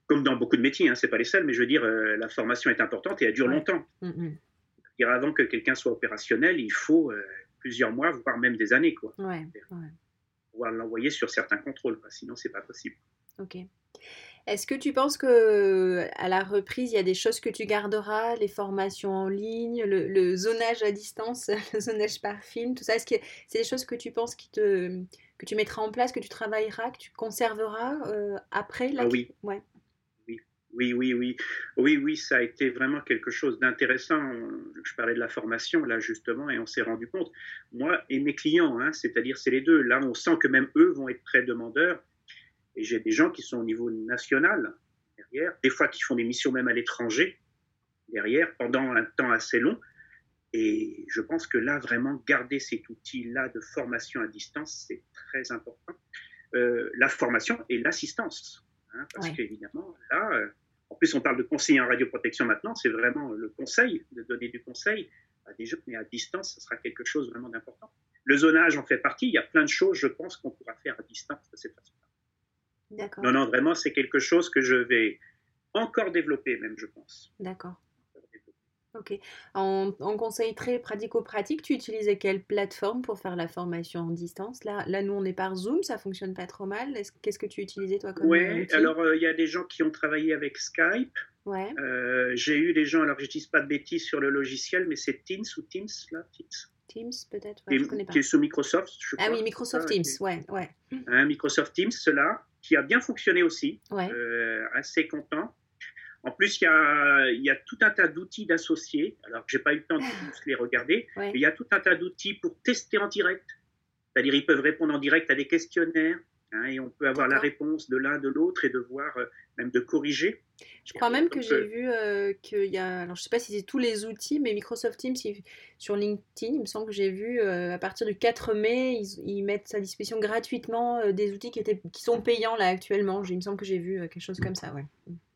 comme dans beaucoup de métiers, hein, c'est pas les seuls, mais je veux dire, la formation est importante et elle dure longtemps. Mmh, mmh. avant que quelqu'un soit opérationnel, il faut plusieurs mois, voire même des années. Quoi. Ouais, Pouvoir l'envoyer sur certains contrôles, quoi. sinon c'est pas possible. Ok. Est-ce que tu penses que à la reprise, il y a des choses que tu garderas, les formations en ligne, le, zonage à distance, le zonage par film, tout ça? Est-ce que c'est des choses que tu penses qui te, que tu mettras en place, que tu travailleras, que tu conserveras euh, après la... Ah oui. Ouais. Oui, oui, oui. Oui, oui, ça a été vraiment quelque chose d'intéressant. Je parlais de la formation, là, justement, et on s'est rendu compte, moi et mes clients, hein, c'est-à-dire c'est les deux. Là, on sent que même eux vont être très demandeurs. Et j'ai des gens qui sont au niveau national, derrière, des fois qui font des missions même à l'étranger, derrière, pendant un temps assez long. Et je pense que là, vraiment, garder cet outil-là de formation à distance, c'est très important. Euh, la formation et l'assistance. Hein, parce qu'évidemment, là, euh, en plus, on parle de conseiller en radioprotection maintenant, c'est vraiment le conseil, de donner du conseil à des jeunes, mais à distance, ce sera quelque chose vraiment d'important. Le zonage en fait partie, il y a plein de choses, je pense, qu'on pourra faire à distance de cette façon-là. D'accord. Non, non, vraiment, c'est quelque chose que je vais encore développer, même, je pense. D'accord. Ok. En, conseil très pratico-pratique, tu utilisais quelle plateforme pour faire la formation en distance? Là, là, nous, on est par Zoom, ça fonctionne pas trop mal. Qu'est-ce que tu utilisais, toi, comme Oui, alors euh, il y a des gens qui ont travaillé avec Skype. Ouais. Euh, j'ai eu des gens, alors je dis pas de bêtises sur le logiciel, mais c'est Teams ou Teams, là? Teams Teams, peut-être, ouais, je connais pas. Qui est sous Microsoft, je crois. Ah oui, Microsoft Teams, ouais, ouais. Hein, Microsoft Teams, cela, qui a bien fonctionné aussi. Ouais. Euh, assez content. En plus, il y a, tout un tas d'outils d'associés. Alors, je n'ai pas eu le temps de tous les regarder, mais il y a tout un tas d'outils pour tester en direct. C'est-à-dire, ils peuvent répondre en direct à des questionnaires, hein, et on peut avoir la réponse de l'un, de l'autre, et de voir, euh, même de corriger. Je crois même que j'ai euh, vu euh, qu'il y a, alors je ne sais pas si c'est tous les outils, mais Microsoft Teams, sur LinkedIn, il me semble que j'ai vu à partir du 4 mai, ils, mettent à disposition gratuitement des outils qui, étaient, qui sont payants là actuellement. Il me semble que j'ai vu quelque chose comme ça, ouais.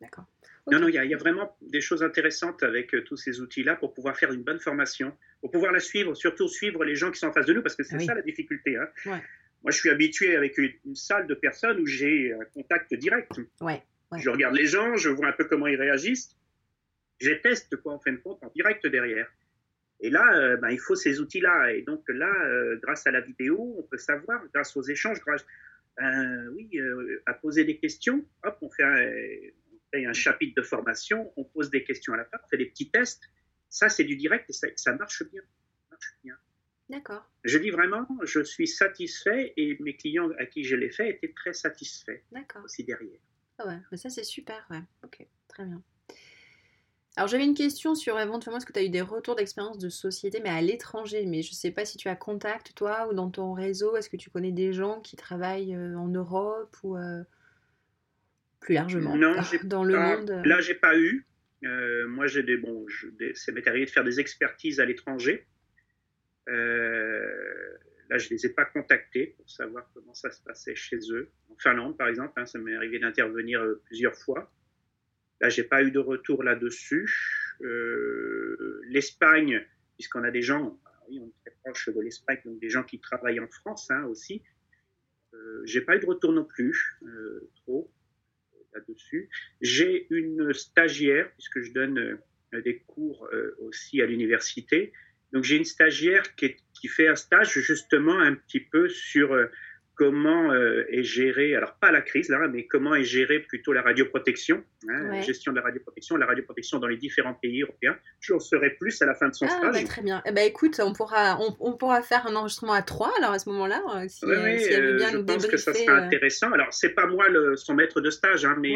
D'accord. Non, non, il y, a vraiment des choses intéressantes avec euh, tous ces outils-là pour pouvoir faire une bonne formation, pour pouvoir la suivre, surtout suivre les gens qui sont en face de nous, parce que c'est ça la difficulté. Hein. Moi, je suis habitué avec une, salle de personnes où j'ai un contact direct. Ouais. Je regarde les gens, je vois un peu comment ils réagissent. Je les teste, quoi, en fin de compte, en direct derrière. Et là, euh, ben, il faut ces outils-là. Et donc là, euh, grâce à la vidéo, on peut savoir, grâce aux échanges, grâce, ben, oui, à poser des questions, hop, on fait un, un chapitre de formation, on pose des questions à la fin, on fait des petits tests. Ça, c'est du direct et ça, marche bien. bien. D'accord. Je dis vraiment, je suis satisfait et mes clients à qui je l'ai fait étaient très satisfaits. D'accord. Aussi derrière. Ah ouais, mais ça c'est super, ouais. Ok, très bien. Alors j'avais une question sur éventuellement est-ce que tu as eu des retours d'expérience de société mais à l'étranger, mais je ne sais pas si tu as contact toi ou dans ton réseau, est-ce que tu connais des gens qui travaillent euh, en Europe ou euh, plus largement non, dans le monde euh. Là, j'ai pas eu. Euh, moi, j'ai des bon, ça m'est arrivé de faire des expertises à l'étranger. Euh, là, je les ai pas contactés pour savoir comment ça se passait chez eux. En Finlande, par exemple, hein, ça m'est arrivé d'intervenir plusieurs fois. Là, j'ai pas eu de retour là-dessus. l'Espagne, puisqu'on a des gens, oui, on est très proche de l'Espagne, donc des gens qui travaillent en France hein, aussi. J'ai pas eu de retour non plus, trop là-dessus. J'ai une stagiaire, puisque je donne des cours aussi à l'université. Donc j'ai une stagiaire qui, qui, fait un stage justement un petit peu sur comment euh, est gérée, alors pas la crise là, mais comment est gérée plutôt la radioprotection, hein, la gestion de la radioprotection, la radioprotection dans les différents pays européens. J'en saurai plus à la fin de son ah, stage. Bah, très bien. Eh ben, écoute, on pourra, on, pourra faire un enregistrement à trois alors à ce moment-là. Euh, si, oui, euh, je pense que ça sera intéressant. Alors c'est pas moi le, son maître de stage, hein, mais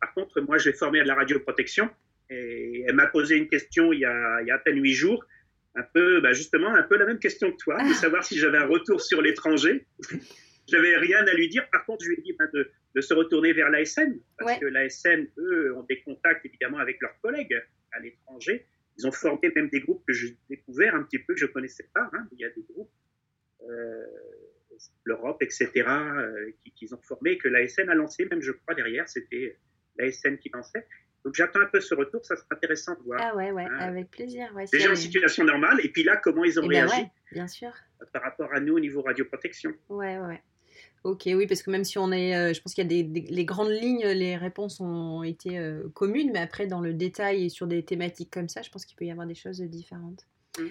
par contre moi je l'ai formé à de la radioprotection et elle m'a posé une question il y a, il y a à peine huit jours un peu, bah, justement, un peu la même question que toi, de ah. savoir si j'avais un retour sur l'étranger. J'avais rien à lui dire. Par contre, je lui ai dit ben, de, se retourner vers l'ASN, parce que l'ASN, eux, ont des contacts évidemment avec leurs collègues à l'étranger. Ils ont formé même des groupes que j'ai découvert un petit peu, que je ne connaissais pas. Hein. Il y a des groupes, euh, l'Europe, etc., euh, qu'ils ont formés, que l'ASN a lancé, même je crois derrière, c'était l'ASN qui lançait. Donc j'attends un peu ce retour, ça sera intéressant de voir. Ah ouais, ouais, hein. avec plaisir. Déjà en situation normale, et puis là, comment ils ont eh ben réagi bien sûr. par rapport à nous au niveau radioprotection. Ouais, ouais. Ok, oui, parce que même si on est, euh, je pense qu'il y a des, les grandes lignes, les réponses ont été euh, communes, mais après dans le détail et sur des thématiques comme ça, je pense qu'il peut y avoir des choses différentes. Mm.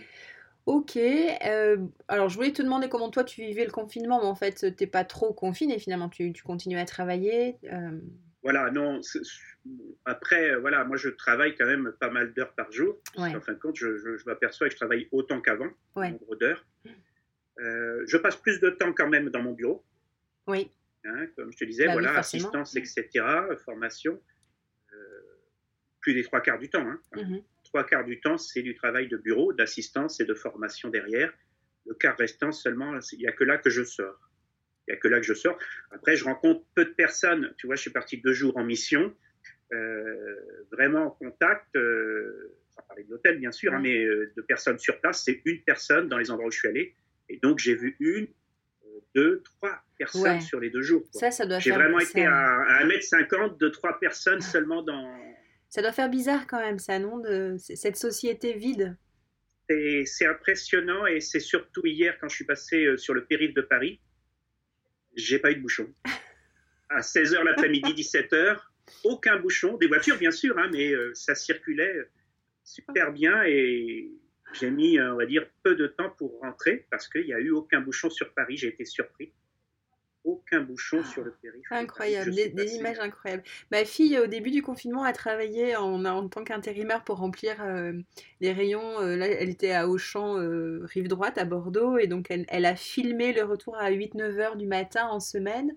Ok, euh, alors je voulais te demander comment toi tu vivais le confinement, mais en fait tu n'es pas trop confiné finalement, tu, tu continues à travailler. Voilà, non, après, voilà, moi je travaille quand même pas mal d'heures par jour. En fin de compte, je, je, m'aperçois que je travaille autant qu'avant, nombre d'heures. je passe plus de temps quand même dans mon bureau. Oui. Hein, comme je te disais, bah voilà, assistance, etc., formation, euh, plus des trois quarts du temps. Hein. Mhm. Trois quarts du temps, c'est du travail de bureau, d'assistance et de formation derrière. Le quart restant seulement, il n'y a que là que je sors. Il n'y a que là que je sors. Après, je rencontre peu de personnes. Tu vois, je suis parti deux jours en mission, euh, vraiment en contact, euh, sans parler de l'hôtel bien sûr, hein, mais de personnes sur place. C'est une personne dans les endroits où je suis allé. Et donc, j'ai vu une, deux, trois personnes sur les deux jours. Ça, ça doit J'ai vraiment été à, 1m50 de trois personnes seulement dans. Ça doit faire bizarre quand même, ça, non de Cette société vide. C'est impressionnant et c'est surtout hier quand je suis passé euh, sur le périph' de Paris, j'ai pas eu de bouchon. À 16h l'après-midi, 17h, aucun bouchon. Des voitures, bien sûr, hein, mais euh, ça circulait super bien et j'ai mis, euh, on va dire, peu de temps pour rentrer parce qu'il n'y a eu aucun bouchon sur Paris. J'ai été surpris. Aucun bouchon sur le périph'. Incroyable, des, images incroyables. Ma fille, au début du confinement, a travaillé en, en tant qu'intérimaire pour remplir euh, les rayons. Euh, là, elle était à Auchan, rive droite, à Bordeaux, et donc elle, elle a filmé le retour à 8-9 heures du matin en semaine.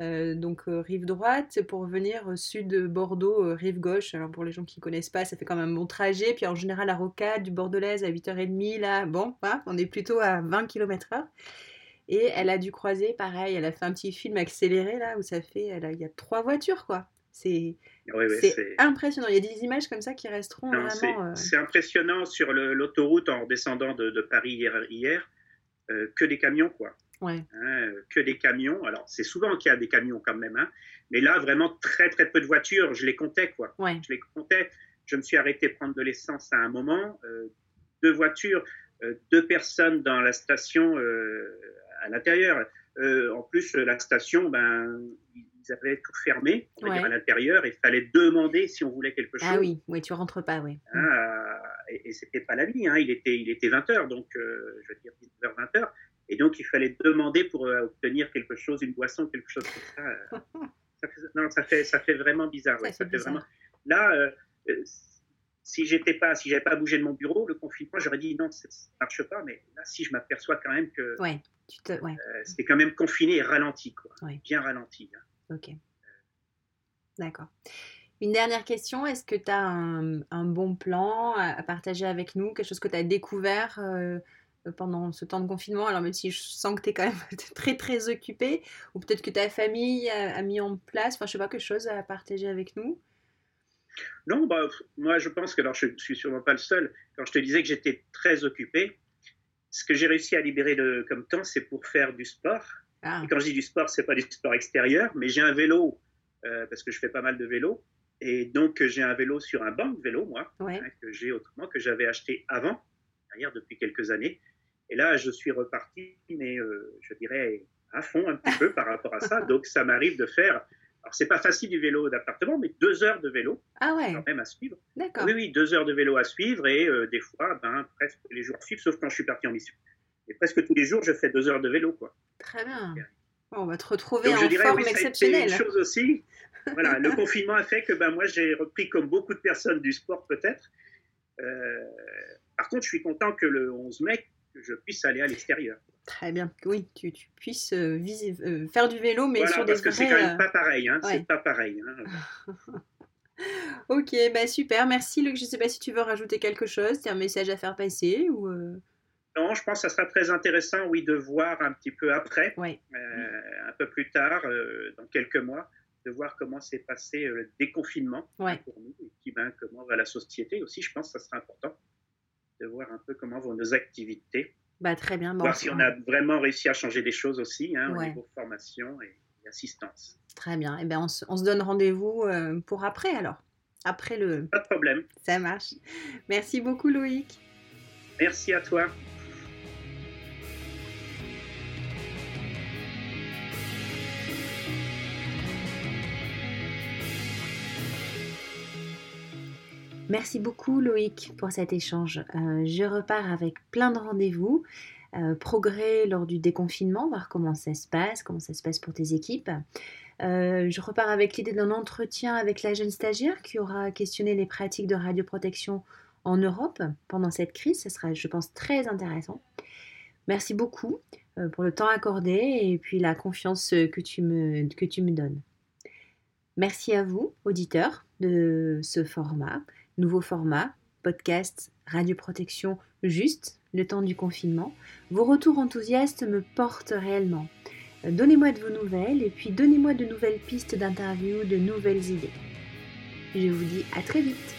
Euh, donc euh, rive droite pour venir au sud de Bordeaux, euh, rive gauche. Alors pour les gens qui ne connaissent pas, ça fait quand même un bon trajet. Puis en général, la rocade du Bordelaise à 8h30, là, bon, on est plutôt à 20 km/h. Et elle a dû croiser, pareil, elle a fait un petit film accéléré là où ça fait, il y a trois voitures quoi. C'est impressionnant. Il y a des images comme ça qui resteront vraiment. C'est impressionnant sur l'autoroute en descendant de, Paris hier, hier que des camions quoi. Hein, que des camions. Alors, c'est souvent qu'il y a des camions quand même, hein. mais là, vraiment très, très peu de voitures. Je les comptais, quoi. Je les comptais. Je me suis arrêté prendre de l'essence à un moment. Euh, deux voitures, euh, deux personnes dans la station euh, à l'intérieur. en plus, la station, ben, ils avaient tout fermé à l'intérieur. Il fallait demander si on voulait quelque ah chose. Ah oui, oui tu rentres pas, oui. Ah, et, et c'était pas la nuit, hein. il, était, il était 20h, donc je veux dire 19h, 20h. Et donc, il fallait demander pour euh, obtenir quelque chose, une boisson, quelque chose comme ça. ça fait, non, ça fait, ça fait vraiment bizarre. Ça, fait, Vraiment... Là, euh, euh, si j'étais pas, si j'avais pas bougé de mon bureau, le confinement, j'aurais dit non, ça marche pas. Mais là, si je m'aperçois quand même que ouais, tu te... ouais. c'était quand même confiné et ralenti, quoi. bien ralenti. Hein. Ok. D'accord. Une dernière question, est-ce que tu as un, un, bon plan à, partager avec nous, quelque chose que tu as découvert euh, pendant ce temps de confinement Alors même si je sens que tu es quand même très très occupé, ou peut-être que ta famille a, mis en place, enfin je sais pas, quelque chose à partager avec nous Non, bah, moi je pense que alors, je suis sûrement pas le seul. Quand je te disais que j'étais très occupé, ce que j'ai réussi à libérer de, comme temps, c'est pour faire du sport. Ah. Et quand je dis du sport, c'est pas du sport extérieur, mais j'ai un vélo, euh, parce que je fais pas mal de vélo. Et donc, j'ai un vélo sur un banc de vélo, moi, Ouais. hein, que j'ai autrement, que j'avais acheté avant, d'ailleurs depuis quelques années. Et là, je suis reparti, mais euh, je dirais à fond un petit peu par rapport à ça. Donc, ça m'arrive de faire. Alors, c'est pas facile du vélo d'appartement, mais deux heures de vélo Ah ouais, quand même à suivre. d'accord. Oui, oui, deux heures de vélo à suivre et euh, des fois, ben, presque tous les jours suivre, sauf quand je suis parti en mission. Et presque tous les jours, je fais deux heures de vélo, quoi. Très bien. Bon, on va te retrouver Donc, en dirais, forme oui, exceptionnelle. une chose aussi. Voilà, le confinement a fait que ben, moi, j'ai repris comme beaucoup de personnes du sport, peut-être. Euh, par contre, je suis content que le 11 mai, que je puisse aller à l'extérieur. Très bien. Oui, tu, tu puisses euh, euh, faire du vélo, mais Voilà, sur des parce que c'est quand même euh, pas pareil. Hein, ouais. C'est pas pareil. hein. Ok, bah super, merci Luc. Je sais pas si tu veux rajouter quelque chose, tu as un message à faire passer ou. euh, Non, je pense que ça sera très intéressant, oui, de voir un petit peu après, Ouais. euh, un peu plus tard, euh, dans quelques mois, de voir comment s'est passé euh, le déconfinement Ouais. pour nous, et puis ben, comment va la société aussi. Je pense que ça sera important de voir un peu comment vont nos activités, Bah très bien. Bon, voir si on a vraiment réussi à changer des choses aussi hein, Ouais. au niveau formation et, et assistance. Très bien. Et ben on se, on se donne rendez-vous euh, pour après alors. Après le. Pas de problème. Ça marche. Merci beaucoup Loïc. Merci à toi. Merci beaucoup Loïc pour cet échange. Euh, je repars avec plein de rendez-vous, euh, progrès lors du déconfinement, voir comment ça se passe, comment ça se passe pour tes équipes. Euh, je repars avec l'idée d'un entretien avec la jeune stagiaire qui aura questionné les pratiques de radioprotection en Europe pendant cette crise. Ce sera, je pense, très intéressant. Merci beaucoup pour le temps accordé et puis la confiance que tu me, que tu me donnes. Merci à vous, auditeurs, de ce format nouveau format, podcast, radioprotection juste, le temps du confinement. Vos retours enthousiastes me portent réellement. Euh, Donnez-moi de vos nouvelles et puis donnez-moi de nouvelles pistes d'interview, de nouvelles idées. Je vous dis à très vite.